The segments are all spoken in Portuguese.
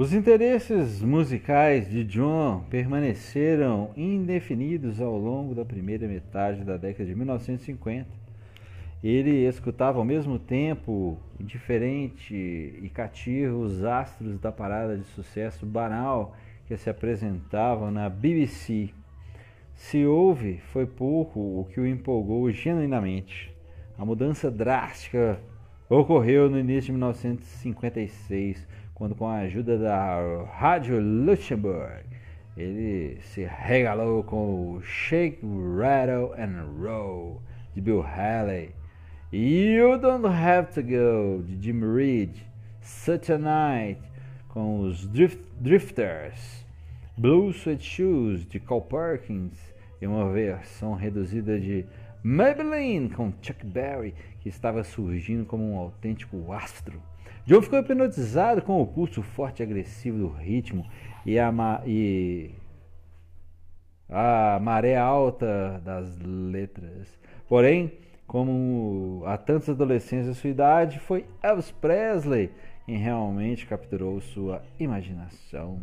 Os interesses musicais de John permaneceram indefinidos ao longo da primeira metade da década de 1950. Ele escutava ao mesmo tempo, indiferente e cativo, os astros da parada de sucesso banal que se apresentavam na BBC. Se houve, foi pouco o que o empolgou genuinamente. A mudança drástica ocorreu no início de 1956, quando, com a ajuda da Rádio Luxembourg, ele se regalou com o Shake, Rattle and Roll de Bill Haley, You Don't Have to Go de Jim Reed, Such a Night com os Drift, Drifters, Blue Sweat Shoes de Carl Perkins e uma versão reduzida de Maybelline com Chuck Berry, que estava surgindo como um autêntico astro. John ficou hipnotizado com o pulso forte e agressivo do ritmo e a, e a maré alta das letras. Porém, como a tantos adolescentes da sua idade, foi Elvis Presley quem realmente capturou sua imaginação.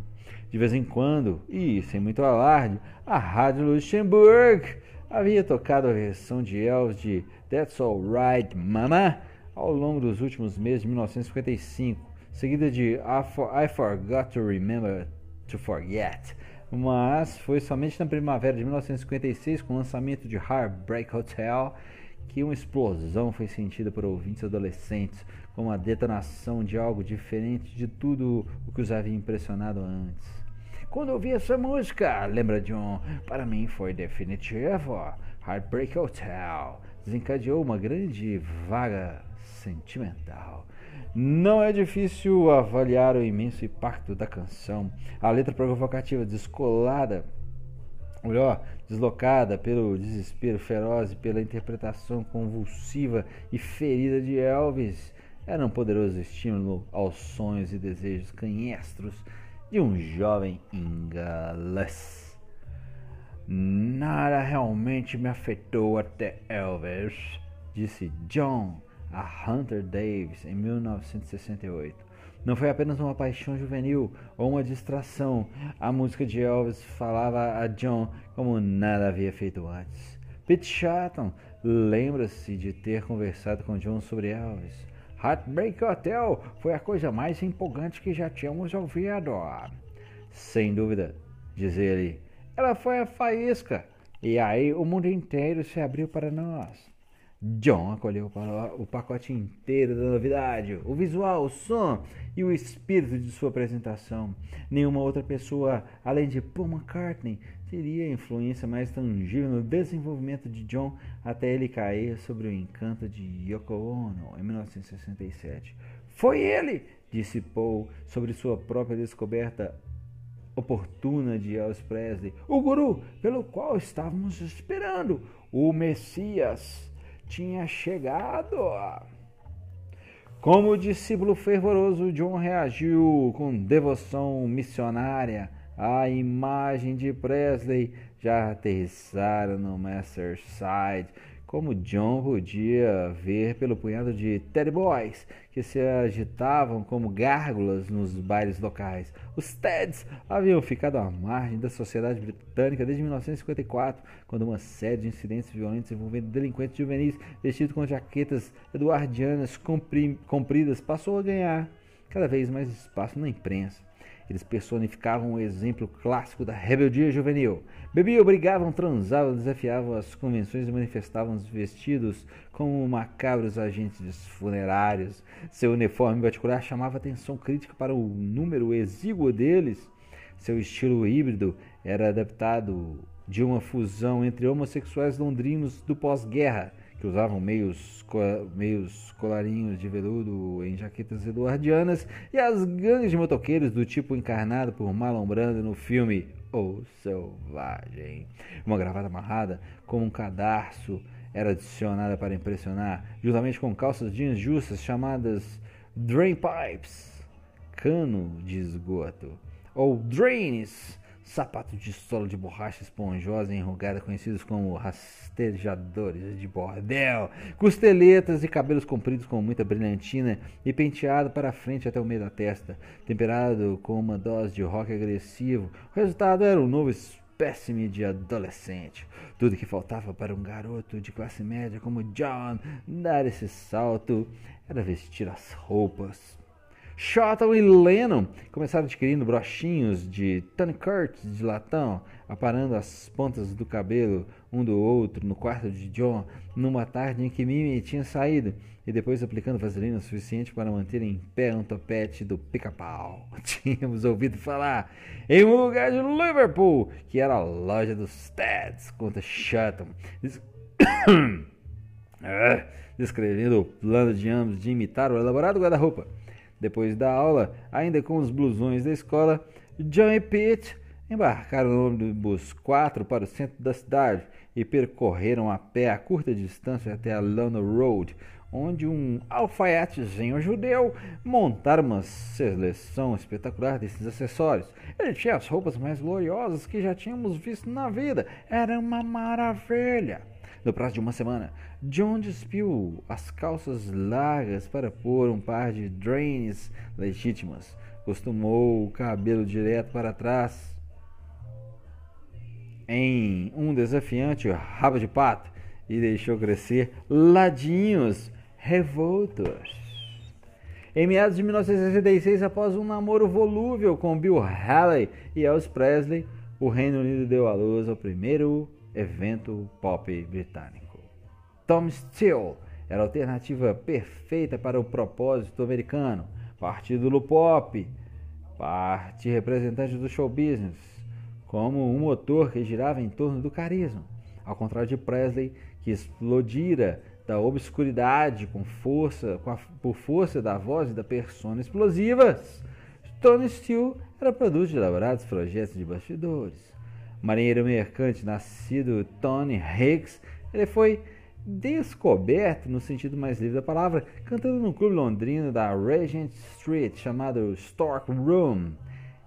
De vez em quando, e sem muito alarde, a Rádio Luxemburgo havia tocado a versão de Elvis de That's Alright Mama ao longo dos últimos meses de 1955, seguida de I, For, I Forgot to Remember to Forget. Mas foi somente na primavera de 1956, com o lançamento de Heartbreak Hotel, que uma explosão foi sentida por ouvintes adolescentes, como a detonação de algo diferente de tudo o que os havia impressionado antes. Quando ouvi essa música, lembra John, para mim foi definitivo. Heartbreak Hotel desencadeou uma grande vaga sentimental. Não é difícil avaliar o imenso impacto da canção. A letra provocativa, descolada, melhor, deslocada pelo desespero feroz e pela interpretação convulsiva e ferida de Elvis, era um poderoso estímulo aos sonhos e desejos canhestros de um jovem inglês. Nada realmente me afetou até Elvis, disse John a Hunter Davis em 1968. Não foi apenas uma paixão juvenil ou uma distração. A música de Elvis falava a John como nada havia feito antes. Pete Chatton lembra-se de ter conversado com John sobre Elvis. Heartbreak Hotel foi a coisa mais empolgante que já tínhamos ouvido. Sem dúvida, diz ele, ela foi a faísca. E aí o mundo inteiro se abriu para nós. John acolheu o pacote inteiro da novidade, o visual, o som e o espírito de sua apresentação. Nenhuma outra pessoa, além de Paul McCartney, teria influência mais tangível no desenvolvimento de John até ele cair sobre o encanto de Yoko Ono em 1967. Foi ele, disse Paul sobre sua própria descoberta oportuna de Elvis Presley, o guru pelo qual estávamos esperando, o Messias tinha chegado. Como discípulo fervoroso, John reagiu com devoção missionária à imagem de Presley já aterrissara no Master Side como John podia ver pelo punhado de Teddy Boys que se agitavam como gárgulas nos bailes locais. Os Teds haviam ficado à margem da sociedade britânica desde 1954, quando uma série de incidentes violentos envolvendo delinquentes juvenis vestidos com jaquetas eduardianas compridas passou a ganhar cada vez mais espaço na imprensa. Eles personificavam o exemplo clássico da rebeldia juvenil. Bebiam, brigavam, transavam, desafiavam as convenções e manifestavam-se vestidos como macabros agentes funerários. Seu uniforme particular chamava atenção crítica para o número exíguo deles. Seu estilo híbrido era adaptado de uma fusão entre homossexuais londrinos do pós-guerra que usavam meios, meios colarinhos de veludo em jaquetas eduardianas, e as gangues de motoqueiros do tipo encarnado por Marlon Brando no filme O Selvagem. Uma gravata amarrada como um cadarço era adicionada para impressionar, juntamente com calças jeans justas chamadas drain pipes, cano de esgoto, ou drains, sapatos de sola de borracha esponjosa e enrugada, conhecidos como rastejadores de bordel, costeletas e cabelos compridos com muita brilhantina e penteado para frente até o meio da testa, temperado com uma dose de rock agressivo. O resultado era um novo espécime de adolescente. Tudo que faltava para um garoto de classe média como John dar esse salto era vestir as roupas. Shotton e Lennon começaram adquirindo brochinhos de Tony Curtis de latão, aparando as pontas do cabelo um do outro no quarto de John numa tarde em que Mimi tinha saído e depois aplicando vaselina o suficiente para manter em pé um topete do pica-pau. Tínhamos ouvido falar em um lugar de Liverpool que era a loja dos Teds, conta Shotton. Ah, descrevendo o plano de ambos de imitar o elaborado guarda-roupa. Depois da aula, ainda com os blusões da escola, John e Pete embarcaram no ônibus 4 para o centro da cidade e percorreram a pé a curta distância até a Lano Road, onde um alfaiatezinho judeu montara uma seleção espetacular desses acessórios. Ele tinha as roupas mais gloriosas que já tínhamos visto na vida. Era uma maravilha. No prazo de uma semana, John despiu as calças largas para pôr um par de drains legítimas. Costumou o cabelo direto para trás em um desafiante rabo de pato e deixou crescer ladinhos revoltos. Em meados de 1966, após um namoro volúvel com Bill Haley e Elvis Presley, o Reino Unido deu à luz ao primeiro evento pop britânico. Tom Steele era a alternativa perfeita para o propósito americano, partido do pop, parte representante do show business, como um motor que girava em torno do carisma. Ao contrário de Presley, que explodira da obscuridade com força, com a, por força da voz e da persona explosivas, Tony Steele era produto de elaborados projetos de bastidores marinheiro mercante nascido Tony Higgs, ele foi descoberto no sentido mais livre da palavra, cantando no clube londrino da Regent Street chamado Stork Room.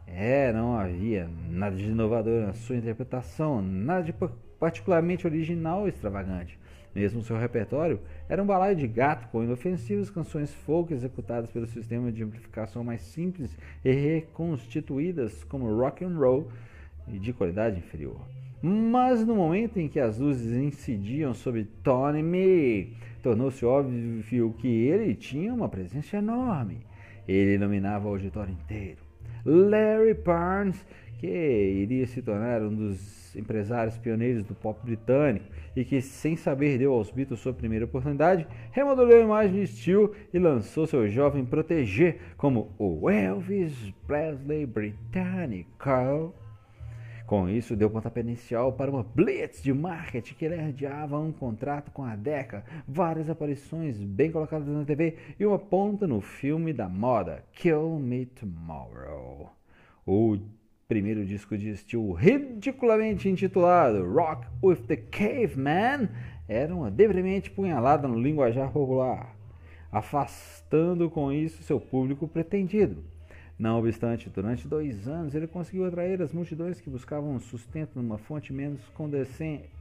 É, não havia nada de inovador na sua interpretação, nada de particularmente original ou extravagante. Mesmo seu repertório era um balaio de gato com inofensivas canções folk executadas pelo sistema de amplificação mais simples e reconstituídas como rock and roll e de qualidade inferior. Mas no momento em que as luzes incidiam sobre Tony Me, tornou-se óbvio que ele tinha uma presença enorme. Ele iluminava o auditório inteiro. Larry Parnes, que iria se tornar um dos empresários pioneiros do pop britânico e que, sem saber, deu aos Beatles sua primeira oportunidade, remodelou a imagem de Steel e lançou seu jovem protégé como o Elvis Presley britânico. Com isso, deu pontapé inicial para uma blitz de marketing que herdeava um contrato com a Decca, várias aparições bem colocadas na TV e uma ponta no filme da moda Kill Me Tomorrow. O primeiro disco de estilo ridiculamente intitulado Rock with the Caveman era uma deprimente punhalada no linguajar popular, afastando com isso seu público pretendido. Não obstante, durante dois anos ele conseguiu atrair as multidões que buscavam sustento numa fonte menos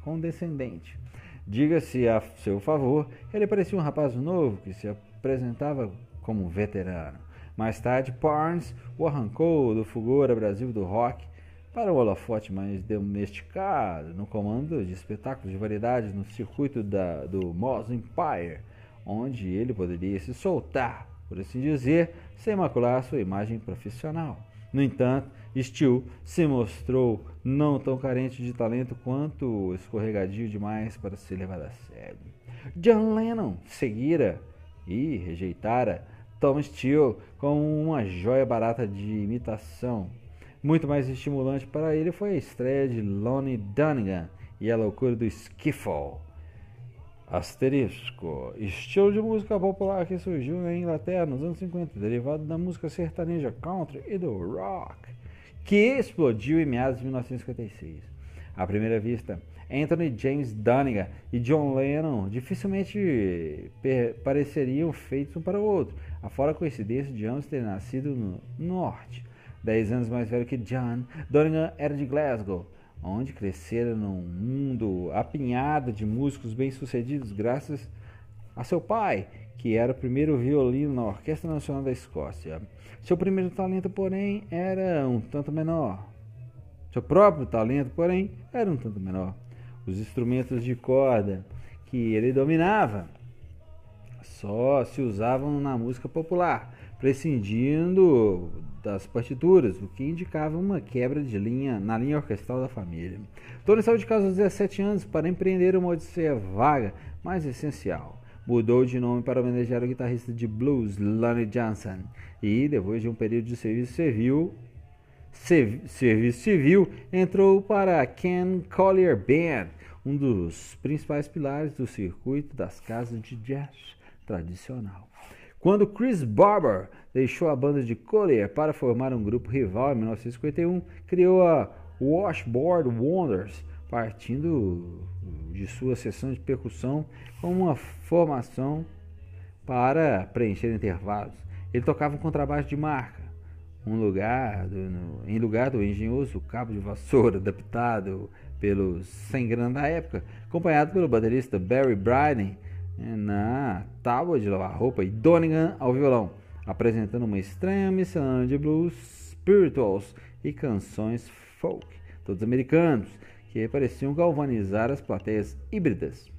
condescendente. Diga-se a seu favor, ele parecia um rapaz novo que se apresentava como um veterano. Mais tarde, Barnes o arrancou do fulgor Brasil do rock para o holofote mais domesticado, no comando de espetáculos de variedades no circuito da, do Moss Empire, onde ele poderia se soltar por assim dizer, sem macular sua imagem profissional. No entanto, Steele se mostrou não tão carente de talento quanto escorregadio demais para ser levado a sério. John Lennon seguira e rejeitara Tom Steele como uma joia barata de imitação. Muito mais estimulante para ele foi a estreia de Lonnie Donegan e a loucura do Skiffle Asterisco. Estilo de música popular que surgiu na Inglaterra nos anos 50, derivado da música sertaneja country e do rock, que explodiu em meados de 1956. À primeira vista, Anthony James Donegan e John Lennon dificilmente pareceriam feitos um para o outro, afora a coincidência de ambos terem nascido no norte. 10 anos mais velho que John, Donegan era de Glasgow, onde crescera num mundo apinhado de músicos bem-sucedidos graças a seu pai, que era o primeiro violino na Orquestra Nacional da Escócia. Seu primeiro talento, porém, era um tanto menor. Seu próprio talento, porém, era um tanto menor. Os instrumentos de corda que ele dominava só se usavam na música popular, prescindindo das partituras, o que indicava uma quebra de linha na linha orquestral da família. Tony saiu de casa aos 17 anos para empreender uma odisseia vaga, mas essencial mudou de nome para homenagear o guitarrista de blues Lonnie Johnson e, depois de um período de serviço civil, serviço civil entrou para a Ken Collier Band, um dos principais pilares do circuito das casas de jazz tradicional. Quando Chris Barber deixou a banda de Collier para formar um grupo rival em 1951, criou a Washboard Wonders, partindo de sua sessão de percussão como uma formação para preencher intervalos. Ele tocava um contrabaixo de marca, um lugar do, no, em lugar do engenhoso cabo de vassoura adaptado pelos 100 gramas da época, acompanhado pelo baterista Barry Bryden na tábua de lavar roupa e Donegan ao violão, apresentando uma estranha miscelânea de blues, spirituals e canções folk, todos americanos, que pareciam galvanizar as plateias híbridas.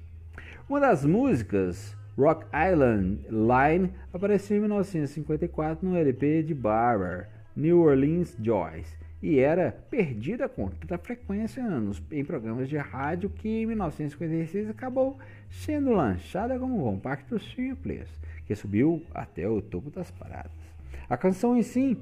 Uma das músicas, Rock Island Line, apareceu em 1954 no LP de Barber, New Orleans Joyce, e era perdida com tanta frequência nos, em programas de rádio que em 1956 acabou sendo lançada como um compacto simples, que subiu até o topo das paradas. A canção em si,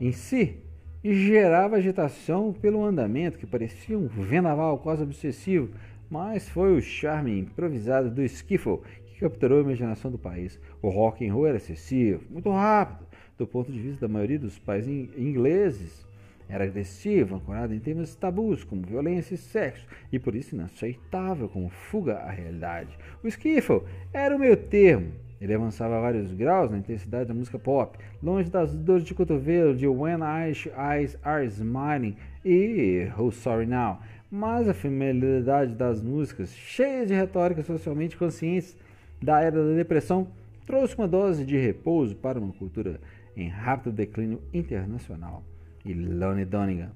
em si gerava agitação pelo andamento que parecia um vendaval quase obsessivo, mas foi o charme improvisado do skiffle que capturou a imaginação do país. O rock and roll era excessivo, muito rápido, do ponto de vista da maioria dos países ingleses. Era agressivo, ancorado em temas tabus como violência e sexo, e por isso inaceitável como fuga à realidade. O skiffle era o meio termo, ele avançava vários graus na intensidade da música pop, longe das dores de cotovelo de When Eyes Are Smiling e Who's Sorry Now, mas a familiaridade das músicas, cheias de retórica socialmente conscientes da era da depressão, trouxe uma dose de repouso para uma cultura em rápido declínio internacional. E Lonnie Donegan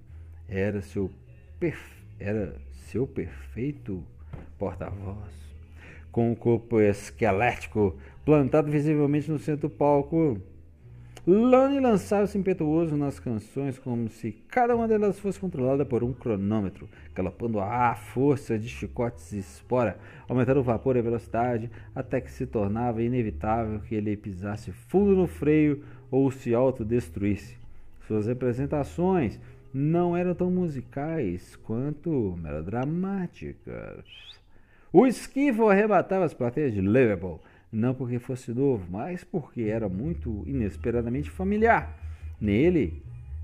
era seu, perfe... era seu perfeito porta-voz com o corpo esquelético plantado visivelmente no centro do palco. Lonnie lançava-se impetuoso nas canções como se cada uma delas fosse controlada por um cronômetro, galopando à força de chicotes e espora, aumentando o vapor e a velocidade, até que se tornava inevitável que ele pisasse fundo no freio ou se autodestruísse. Suas representações não eram tão musicais quanto melodramáticas. O esquivo arrebatava as plateias de Liverpool, não porque fosse novo, mas porque era muito inesperadamente familiar. Nele,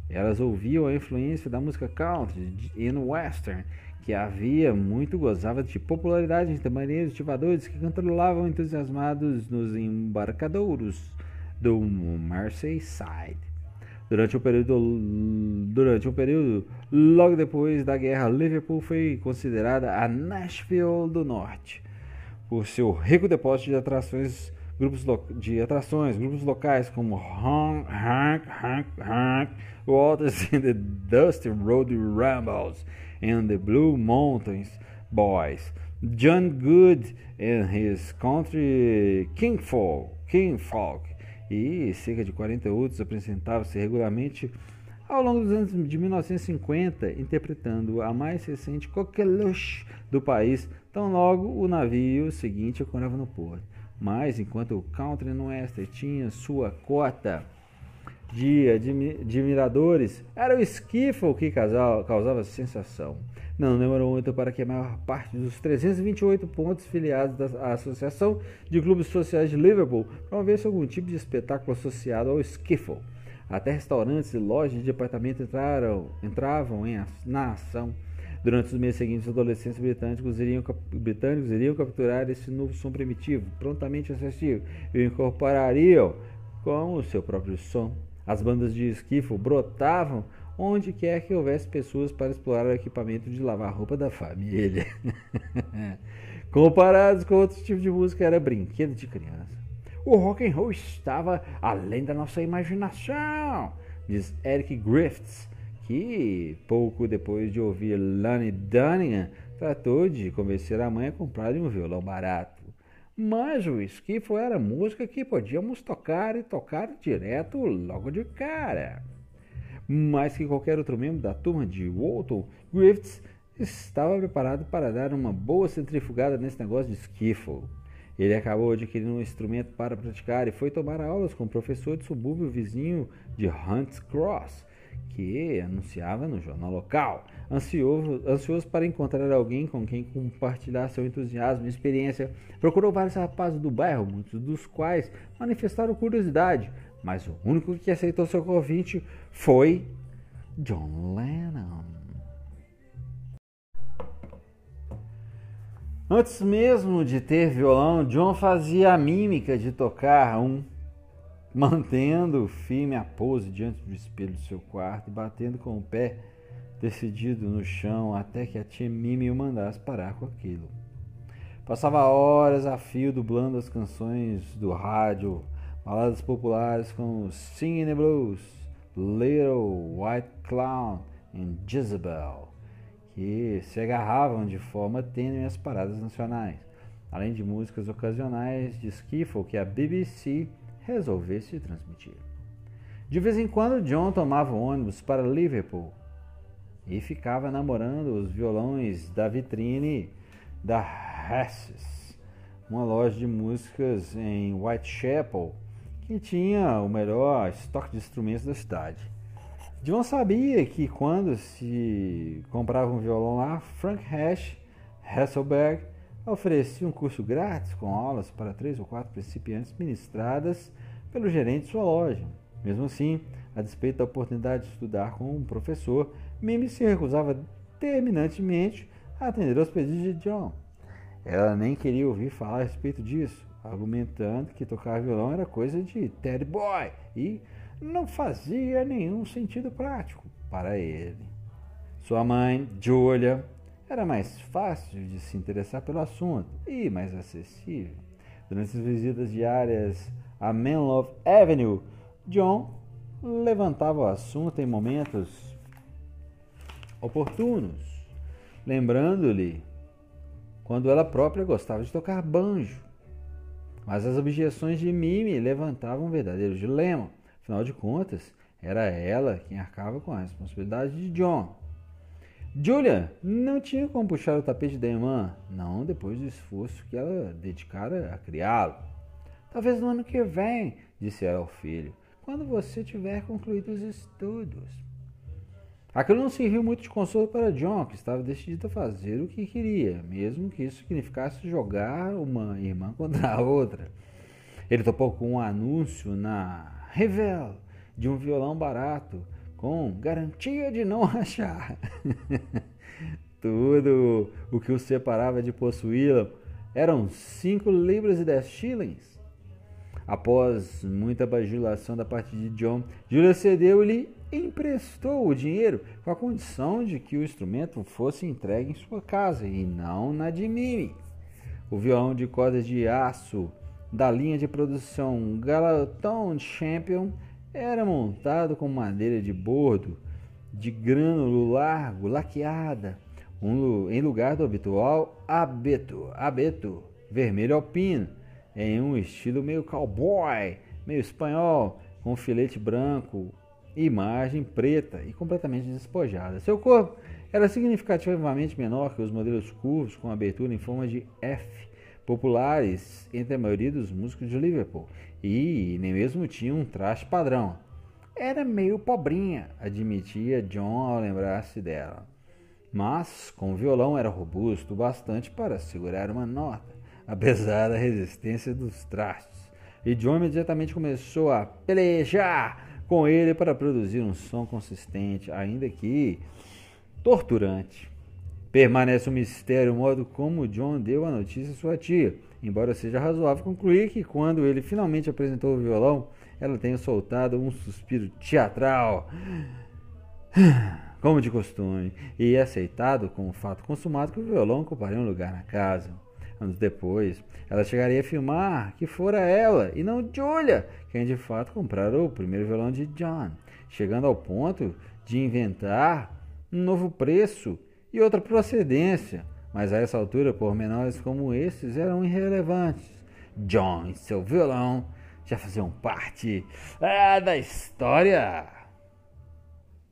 elas ouviam a influência da música country e western, que havia muito gozava de popularidade entre marinheiros ativadores que controlavam entusiasmados nos embarcadouros do Merseyside. Durante um período, durante um período, logo depois da guerra, Liverpool foi considerada a Nashville do Norte por seu rico depósito de atrações, grupos de atrações, grupos locais como Honk, Honk, Honk, Honk, Walters and the Dusty Road Rambles and the Blue Mountains Boys, John Good and his Country Kingfolk, Kingfolk e cerca de 40 outros apresentavam-se regularmente ao longo dos anos de 1950, interpretando a mais recente coqueluche do país, tão logo o navio seguinte ocorreva no porto. Mas enquanto o Country no Western tinha sua cota de admiradores, era o skiffle que causava sensação. Não demorou muito para que a maior parte dos 328 pontos filiados à Associação de Clubes Sociais de Liverpool promovesse algum tipo de espetáculo associado ao skiffle. Até restaurantes e lojas de departamento entraram, entravam em, na ação. Durante os meses seguintes, os adolescentes britânicos iriam, britânicos iriam capturar esse novo som primitivo, prontamente acessível, e o incorporariam com o seu próprio som As bandas de esquifo brotavam onde quer que houvesse pessoas para explorar o equipamento de lavar roupa da família. Comparados com outros tipos de música, era brinquedo de criança. O rock and roll estava além da nossa imaginação, diz Eric Griffiths, que pouco depois de ouvir Lonnie Dunningham, tratou de convencer a mãe a comprar um violão barato. Mas o esquifo era música que podíamos tocar e tocar direto logo de cara. Mais que qualquer outro membro da turma de Walton, Griffiths estava preparado para dar uma boa centrifugada nesse negócio de skiffle. Ele acabou adquirindo um instrumento para praticar e foi tomar aulas com o professor de subúrbio vizinho de Hunts Cross, que anunciava no jornal local. Ansioso, ansioso para encontrar alguém com quem compartilhar seu entusiasmo e experiência, procurou vários rapazes do bairro, muitos dos quais manifestaram curiosidade, mas o único que aceitou seu convite foi John Lennon. Antes mesmo de ter violão, John fazia a mímica de tocar um, mantendo firme a pose diante do espelho do seu quarto e batendo com o pé decidido no chão até que a tia Mimi o mandasse parar com aquilo. Passava horas a fio dublando as canções do rádio, baladas populares como Singing the Blues, Little White Clown e Jezebel, que se agarravam de forma tênue às paradas nacionais, além de músicas ocasionais de skiffle que a BBC resolvesse transmitir. De vez em quando, John tomava o ônibus para Liverpool e ficava namorando os violões da vitrine da Hesses, uma loja de músicas em Whitechapel que tinha o melhor estoque de instrumentos da cidade. John sabia que quando se comprava um violão lá, Frank Hash Hasselberg oferecia um curso grátis com aulas para três ou quatro principiantes ministradas pelo gerente de sua loja. Mesmo assim, a despeito da oportunidade de estudar com um professor, Mimi se recusava terminantemente a atender aos pedidos de John. Ela nem queria ouvir falar a respeito disso, argumentando que tocar violão era coisa de Ted Boy e não fazia nenhum sentido prático para ele. Sua mãe, Julia, era mais fácil de se interessar pelo assunto e mais acessível. Durante as visitas diárias a Menlove Avenue, John levantava o assunto em momentos oportunos, lembrando-lhe quando ela própria gostava de tocar banjo. Mas as objeções de Mimi levantavam um verdadeiro dilema. Afinal de contas, era ela quem arcava com a responsabilidade de John. Julia não tinha como puxar o tapete da irmã, não depois do esforço que ela dedicara a criá-lo. Talvez no ano que vem, disse ela ao filho, quando você tiver concluído os estudos. Aquilo não serviu muito de consolo para John, que estava decidido a fazer o que queria, mesmo que isso significasse jogar uma irmã contra a outra. Ele topou com um anúncio na Revel de um violão barato, com garantia de não rachar. Tudo o que o separava de possuí-la eram cinco libras e dez shillings. Após muita bajulação da parte de John, Julia cedeu-lhe emprestou o dinheiro com a condição de que o instrumento fosse entregue em sua casa e não na de Mimi. O violão de cordas de aço da linha de produção Galaton Champion era montado com madeira de bordo de grânulo largo, laqueada, um, em lugar do habitual abeto, abeto vermelho alpino em um estilo meio cowboy, meio espanhol, com filete branco, imagem preta e completamente despojada. Seu corpo era significativamente menor que os modelos curvos com abertura em forma de F, populares entre a maioria dos músicos de Liverpool, e nem mesmo tinha um traje padrão. Era meio pobrinha, admitia John ao lembrar-se dela. Mas, com o violão, era robusto bastante para segurar uma nota apesar da resistência dos trastes. E John imediatamente começou a pelejar com ele para produzir um som consistente, ainda que torturante. Permanece um mistério o modo como John deu a notícia à sua tia, embora seja razoável concluir que quando ele finalmente apresentou o violão, ela tenha soltado um suspiro teatral, como de costume, e aceitado com o fato consumado que o violão ocuparia um lugar na casa. Anos depois, ela chegaria a afirmar que fora ela e não Julia quem de fato comprara o primeiro violão de John, chegando ao ponto de inventar um novo preço e outra procedência. Mas a essa altura, pormenores como esses eram irrelevantes. John e seu violão já faziam parte ah, da história.